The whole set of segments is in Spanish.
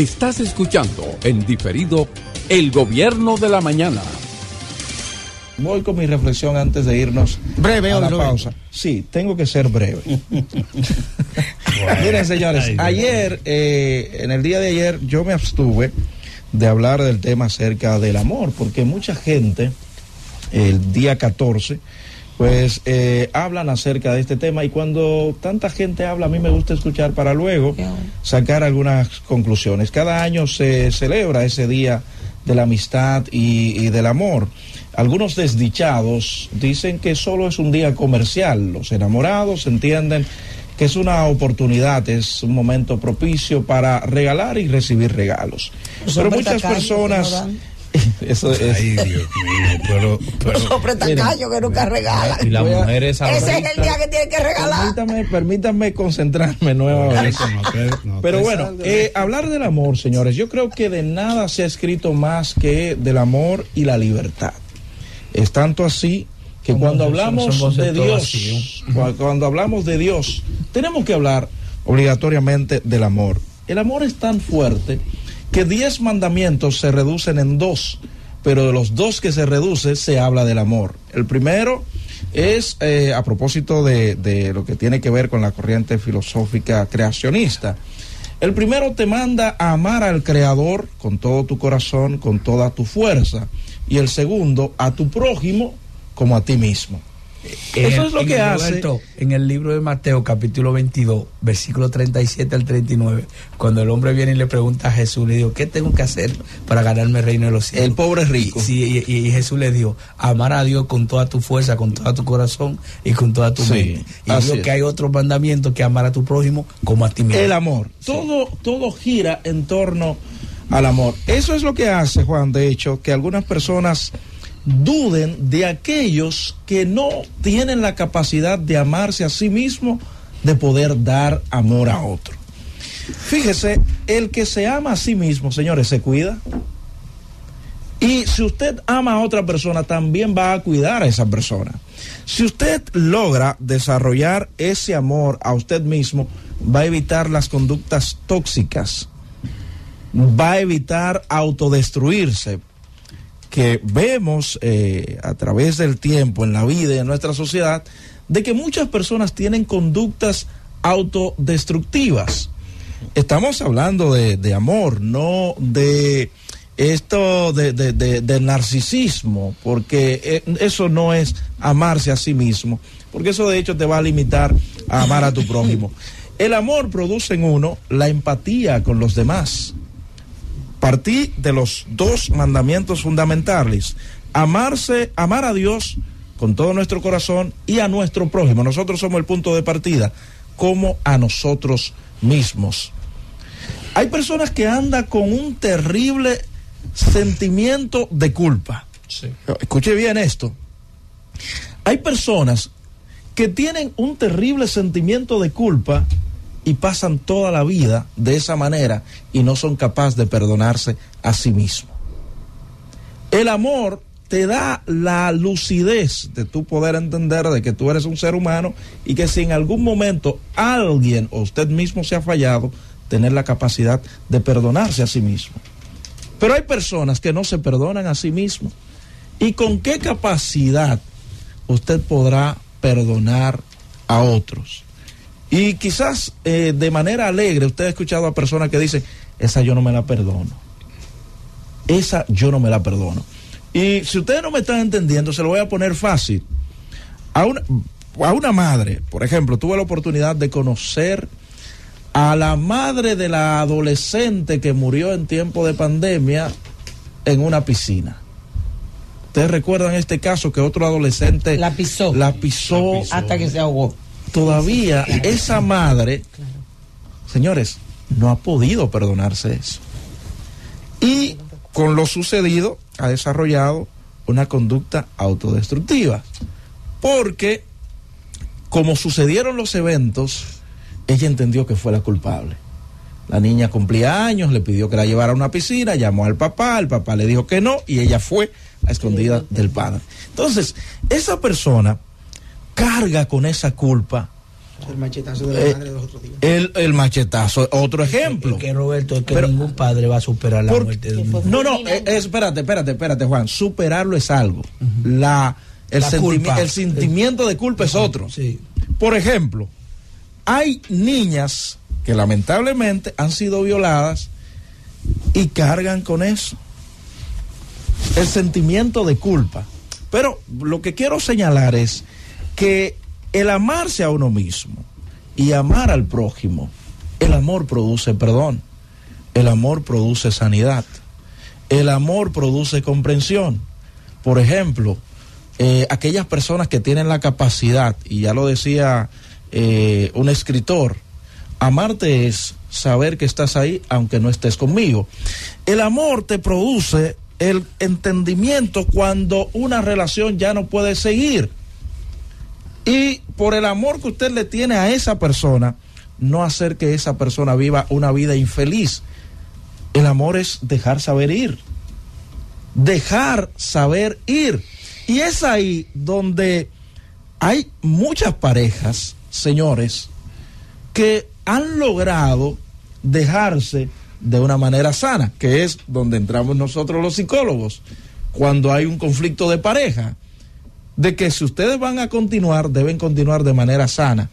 Estás escuchando en diferido El Gobierno de la Mañana. Voy con mi reflexión antes de irnos breve a la pausa. Sí, tengo que ser breve. Miren, señores, ayer, eh, en el día de ayer, yo me abstuve de hablar del tema acerca del amor, porque mucha gente, el día 14, pues eh, hablan acerca de este tema y cuando tanta gente habla, a mí me gusta escuchar para luego sacar algunas conclusiones. Cada año se celebra ese día de la amistad y, del amor. Algunos desdichados dicen que solo es un día comercial. Los enamorados entienden que es una oportunidad, es un momento propicio para regalar y recibir regalos. Pero muchas personas Eso es. Ay, Dios mío, pero. pero Los hombres que nunca regalan. Y las mujeres Ese es el día que tienen que regalar. Permítame, permítanme concentrarme nuevamente. pero bueno, eh, hablar del amor, señores, yo creo que de nada se ha escrito más que del amor y la libertad. Es tanto así que cuando hablamos de Dios, cuando hablamos de Dios, tenemos que hablar obligatoriamente del amor. El amor es tan fuerte que diez mandamientos se reducen en dos, pero de los dos que se reduce se habla del amor. El primero es eh, a propósito de, de lo que tiene que ver con la corriente filosófica creacionista. El primero te manda a amar al Creador con todo tu corazón, con toda tu fuerza. Y el segundo, a tu prójimo como a ti mismo. Eso es lo que hace. en el libro de Mateo, capítulo 22, versículo 37 al 39, cuando el hombre viene y le pregunta a Jesús, le dijo, ¿qué tengo que hacer para ganarme el reino de los cielos? El pobre rico. Sí, y, Jesús le dijo, amar a Dios con toda tu fuerza, con todo tu corazón y con toda tu mente. Y dijo que hay otro mandamiento que amar a tu prójimo como a ti mismo. El amor. Todo, todo gira en torno al amor. Eso es lo que hace, Juan, de hecho, que algunas personas duden de aquellos que no tienen la capacidad de amarse a sí mismo, de poder dar amor a otro. Fíjese, el que se ama a sí mismo, señores, se cuida. Y si usted ama a otra persona, también va a cuidar a esa persona. Si usted logra desarrollar ese amor a usted mismo, va a evitar las conductas tóxicas, va a evitar autodestruirse, que vemos eh, a través del tiempo en la vida y en nuestra sociedad, de que muchas personas tienen conductas autodestructivas. Estamos hablando de, amor, no de esto de, de, narcisismo, porque eh, eso no es amarse a sí mismo, porque eso de hecho te va a limitar a amar a tu prójimo. El amor produce en uno la empatía con los demás partí de los dos mandamientos fundamentales. Amarse, amar a Dios con todo nuestro corazón y a nuestro prójimo. Nosotros somos el punto de partida, como a nosotros mismos. Hay personas que andan con un terrible sentimiento de culpa. Escuche bien esto. Hay personas que tienen un terrible sentimiento de culpa y pasan toda la vida de esa manera y no son capaces de perdonarse a sí mismos. El amor te da la lucidez de tu poder entender de que tú eres un ser humano y que si en algún momento alguien o usted mismo se ha fallado, tener la capacidad de perdonarse a sí mismo. Pero hay personas que no se perdonan a sí mismos. ¿Y con qué capacidad usted podrá perdonar a otros? Y quizás eh, de manera alegre usted ha escuchado a personas que dicen, esa yo no me la perdono. Esa yo no me la perdono. Y si ustedes no me están entendiendo, se lo voy a poner fácil. A una, a una madre, por ejemplo, tuve la oportunidad de conocer a la madre de la adolescente que murió en tiempo de pandemia en una piscina. Ustedes recuerdan este caso que otro adolescente la pisó, la pisó hasta que se ahogó todavía esa madre, señores, no ha podido perdonarse eso. Y con lo sucedido ha desarrollado una conducta autodestructiva. Porque como sucedieron los eventos, ella entendió que fue la culpable. La niña cumplía años, le pidió que la llevara a una piscina, llamó al papá, el papá le dijo que no y ella fue a escondida del padre. Entonces, esa persona carga con esa culpa El machetazo de la eh, madre de los otros días. El, el machetazo, otro ejemplo. que Roberto, es que ningún padre va a superar la muerte de un. No, no, eh, espérate, espérate, espérate, Juan. Superarlo es algo. La, el, el sentimiento de culpa es otro. Sí. Por ejemplo, hay niñas que lamentablemente han sido violadas y cargan con eso. El sentimiento de culpa. Pero lo que quiero señalar es que el amarse a uno mismo y amar al prójimo, el amor produce perdón, el amor produce sanidad, el amor produce comprensión. Por ejemplo, eh, aquellas personas que tienen la capacidad, y ya lo decía eh, un escritor, amarte es saber que estás ahí aunque no estés conmigo. El amor te produce el entendimiento cuando una relación ya no puede seguir. Por el amor que usted le tiene a esa persona, no hacer que esa persona viva una vida infeliz. El amor es dejar saber ir. Dejar saber ir. Y es ahí donde hay muchas parejas, señores, que han logrado dejarse de una manera sana, que es donde entramos nosotros los psicólogos, cuando hay un conflicto de pareja de que si ustedes van a continuar, deben continuar de manera sana,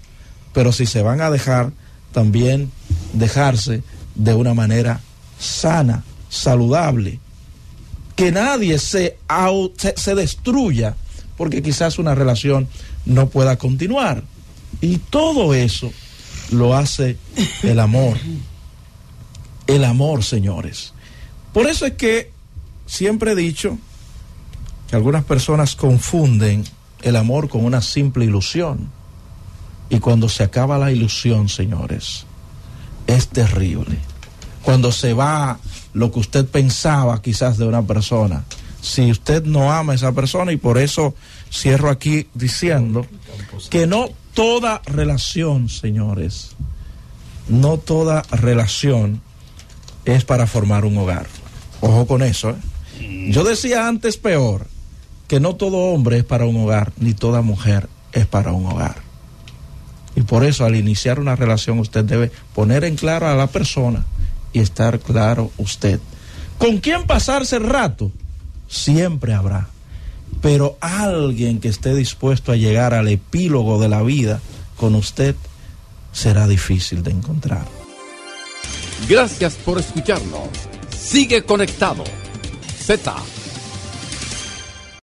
pero si se van a dejar, también dejarse de una manera sana, saludable. Que nadie se, se, destruya porque quizás una relación no pueda continuar. Y todo eso lo hace el amor. El amor, señores. Por eso es que siempre he dicho algunas personas confunden el amor con una simple ilusión. Y cuando se acaba la ilusión, señores, es terrible. Cuando se va lo que usted pensaba quizás de una persona, si usted no ama a esa persona, y por eso cierro aquí diciendo que no toda relación, señores, no toda relación es para formar un hogar. Ojo con eso. ¿eh? Yo decía antes peor, que no todo hombre es para un hogar, ni toda mujer es para un hogar. Y por eso al iniciar una relación usted debe poner en claro a la persona y estar claro usted. ¿Con quién pasarse el rato? Siempre habrá. Pero alguien que esté dispuesto a llegar al epílogo de la vida con usted será difícil de encontrar. Gracias por escucharnos. Sigue conectado. Z